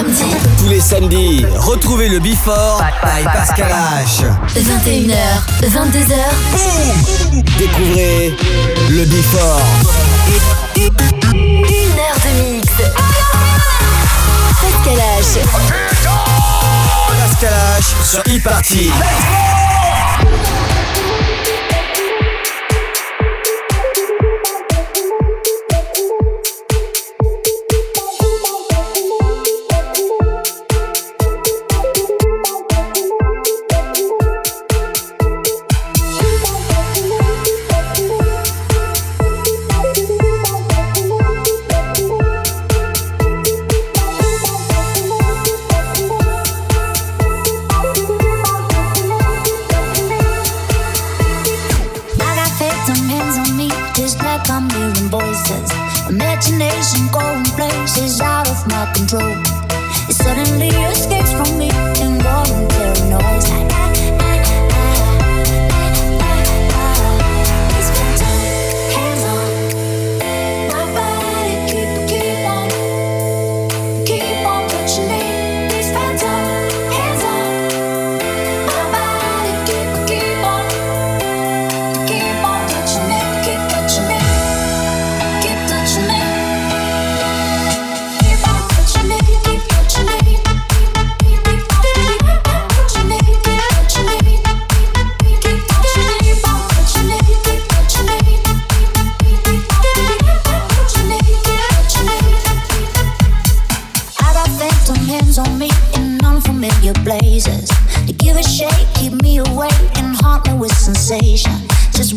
samedi. Tous les samedis, retrouvez le Before by Pascal H. 21h, 22h. Boum Découvrez le Before. Une heure de mix. Pascal H. Pascal H sur e-party.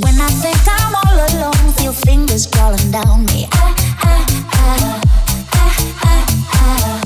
When I think I'm all alone, feel fingers crawling down me. I, I, I, I, I, I.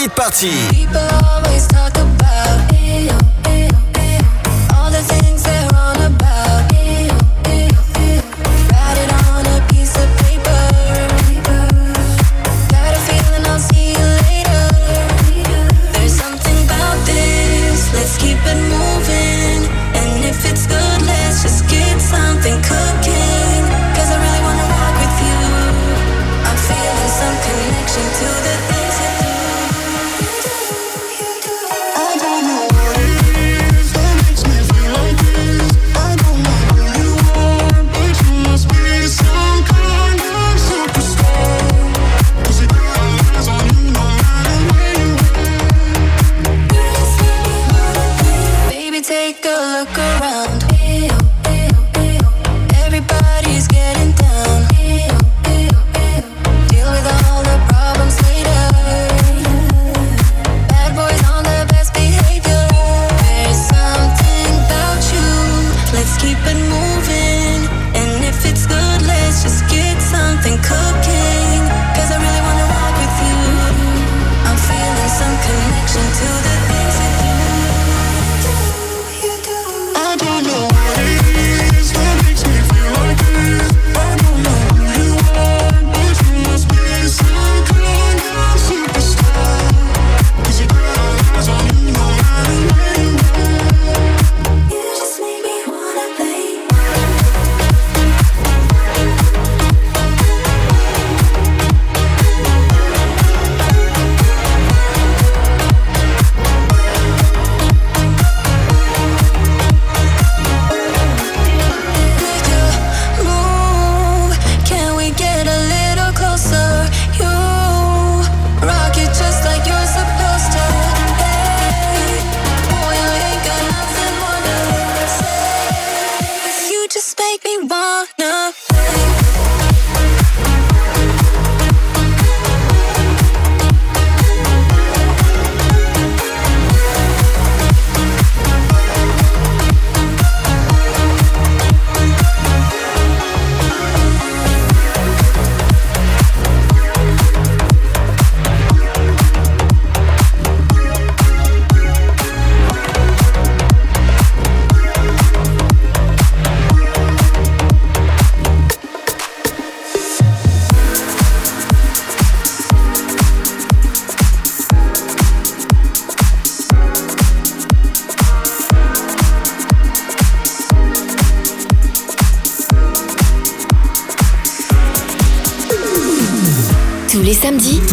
Hit Party.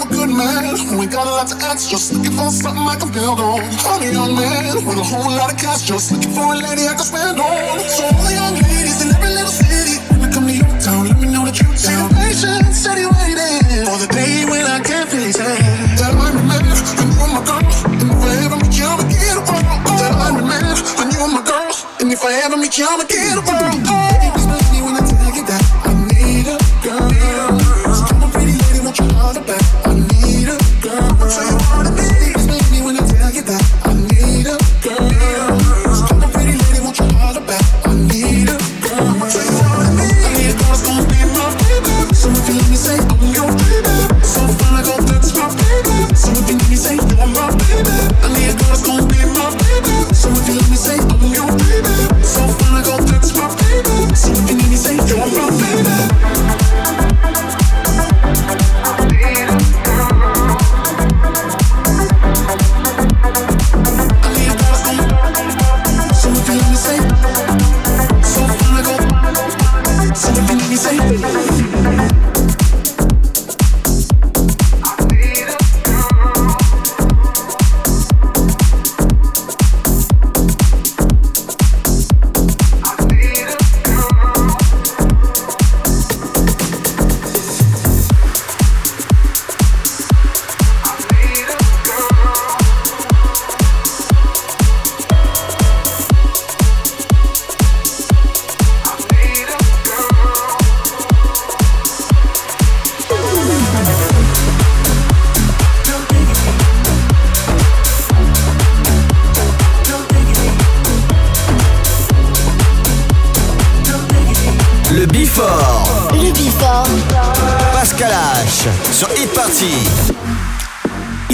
I'm a good man who ain't got a lot to ask, just looking for something I can build on. I'm a young man with a whole lot of cash, just looking for a lady I can spend on. So all the young ladies in every little city, when I come to your town, let me know that you're down. Patient, steady waiting for the day when I can't face it. That I remember when you were my girl, and if I ever meet you, I'ma get a world. That I remember when you were my girl, and if I ever meet you, I'ma get a world. Oh,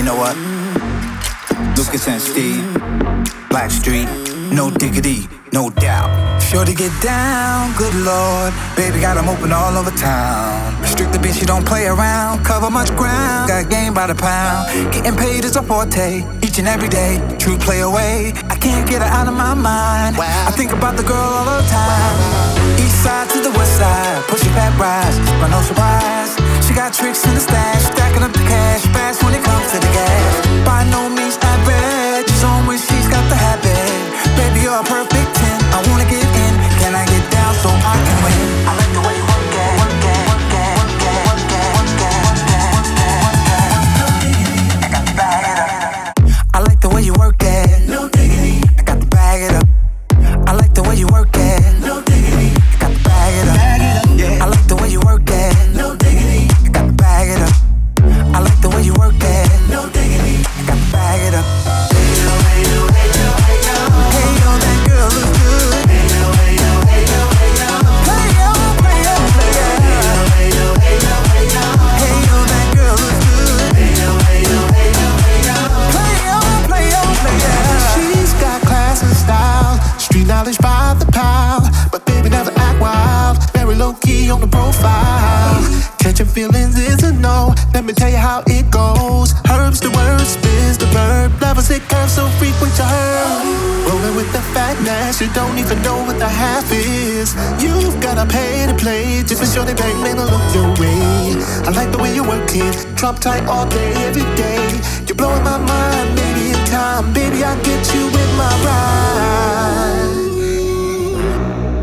know what? Lucas and Steve, Black Street, no diggity, no doubt. Sure to get down, good lord. Baby got 'em open all over town. Restricted bitch, you don't play around. Cover much ground, got game by the pound. Getting paid is a forte, each and every day. True play away, I can't get her out of my mind. I think about the girl all the time. East side to the west side, pushing back rise, but no surprise. Got tricks in the stash, stacking up the cash, fast when it comes to the gas. By no means average, she's on when she's got the habit. Baby, you're a perfect 10. Pay to play, just for sure they bang, man, I look your way. I like the way you work it, drop tight all day, every day. You're blowing my mind, baby, in time, baby, I get you in my ride.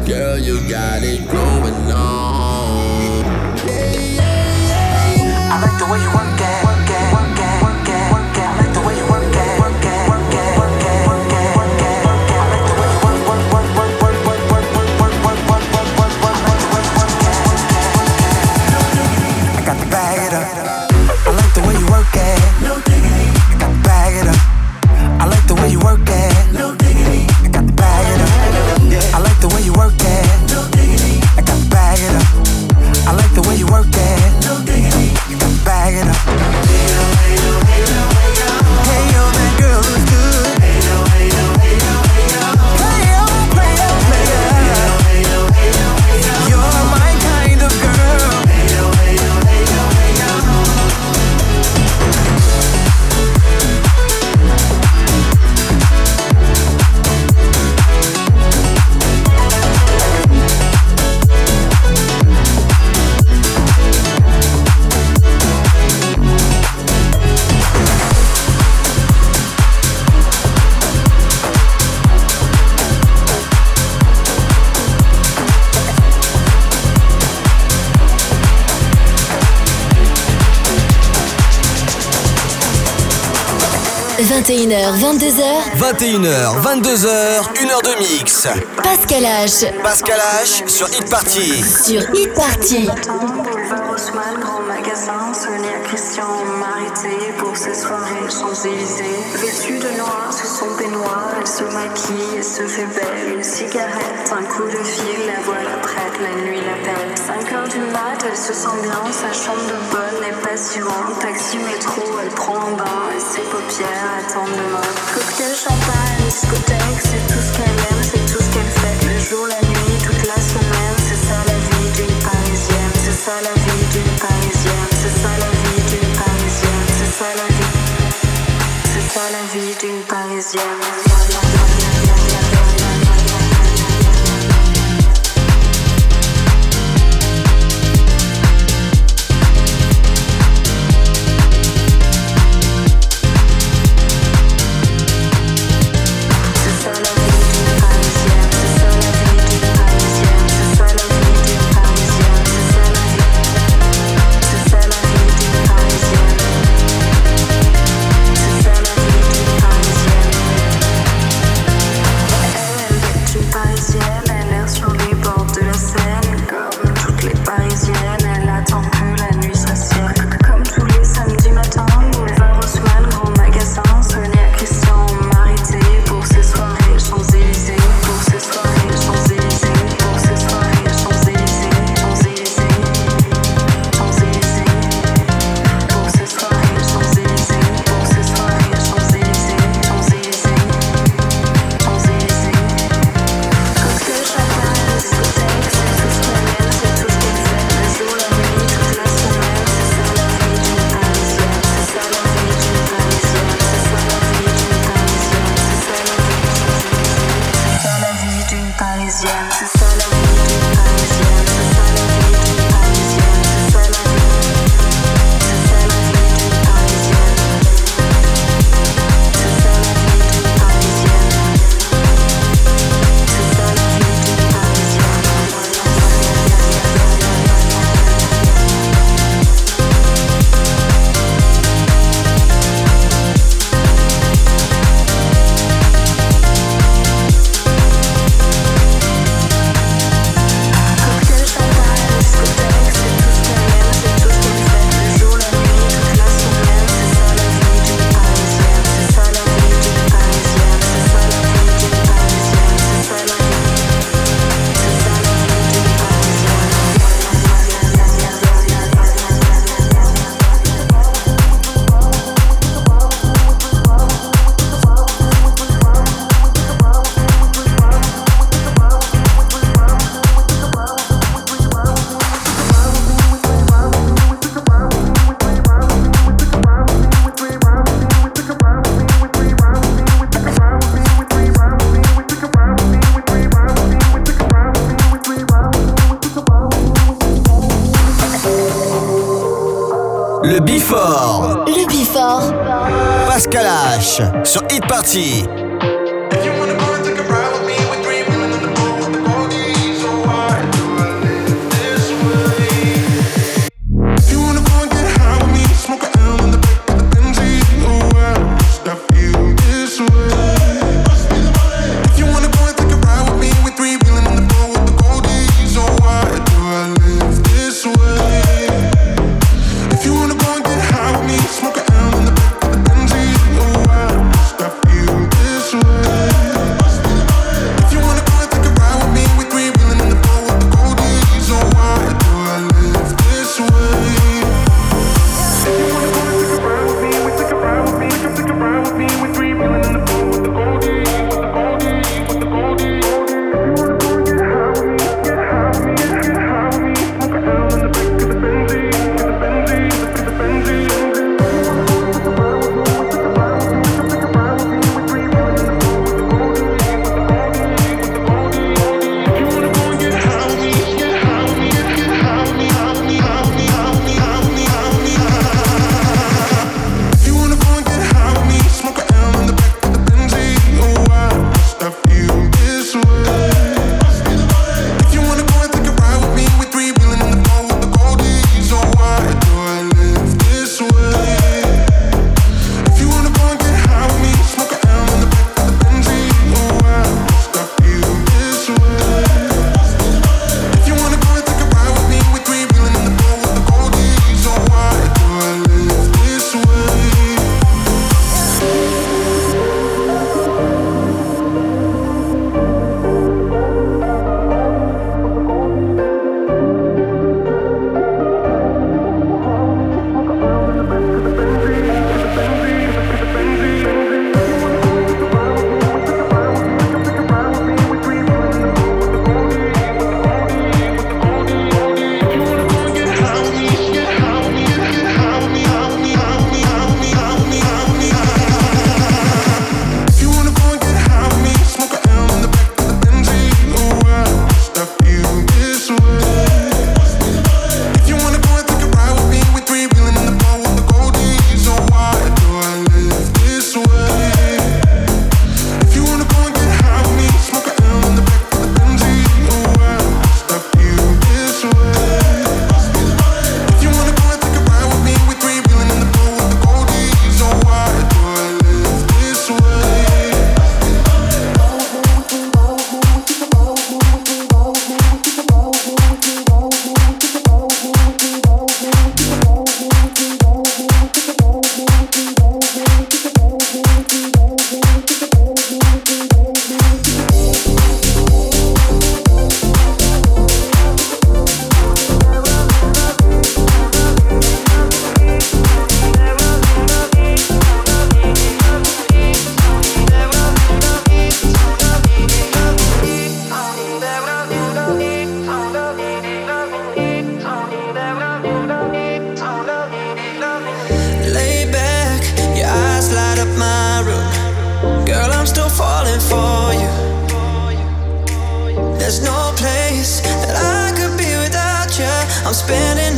Girl, you got it going on. I like the way you work 21h, 22h, 1 heure de mix. Pascal H. Pascal H sur Hit Party. Sur Hit Party. Boulevard Haussmann, grand magasin, sonné à Christian Marité pour ses soirées Champs-Élysées. Vêtue de noir sous son peignoir, elle se maquille et se fait belle. Une cigarette, un coup de fil, la voilà prête, la nuit l'appelle. 5 heures du mat, elle se sent bien, sa chambre de bonne et passionnante. Taxi métro, elle prend un bain et ses paupières attendent demain. Cocktail, champagne, discothèque, c'est tout ce qu'elle aime, c'est tout ce qu'elle fait. Le jour, la nuit, toute la semaine, c'est ça la vie d'une parisienne. C'est ça la vie d'une parisienne. C'est ça la vie d'une parisienne. C'est ça la vie. C'est ça la vie d'une parisienne. Le Bifort. Le Bifort. Pascal H. Sur Hit Party. spending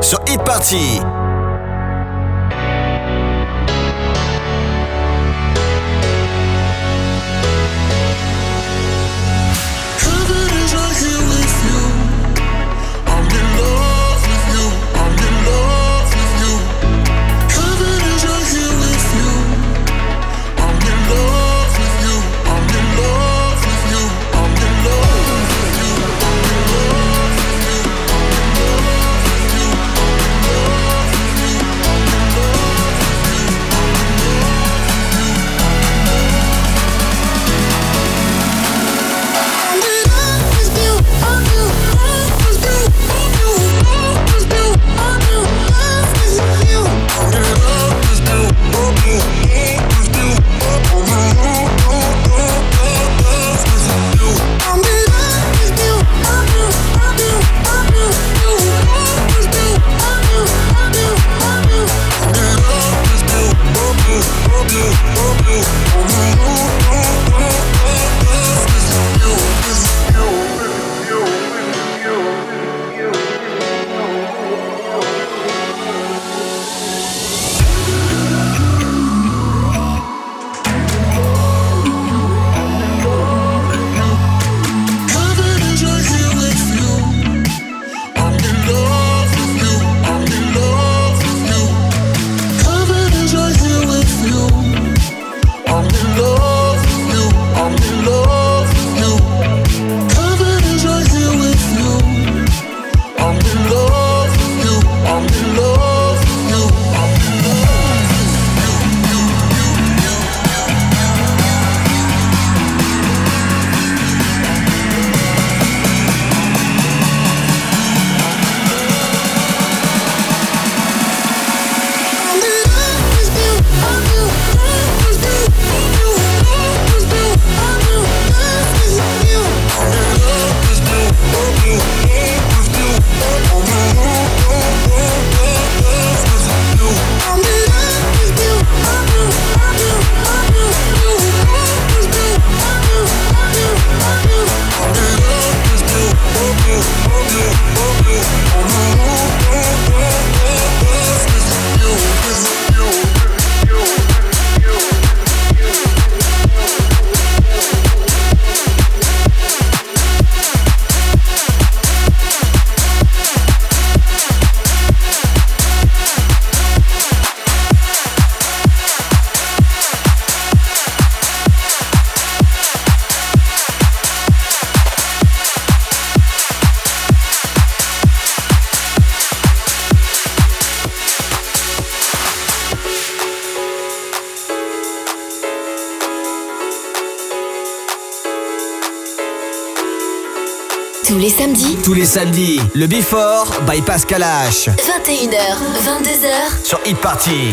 Sur Hit Party. Tous les samedis, le Before by Pascal H. 21h, 22h. Sur Hit Party.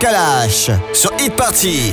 Pascal H. Sur Hit Party.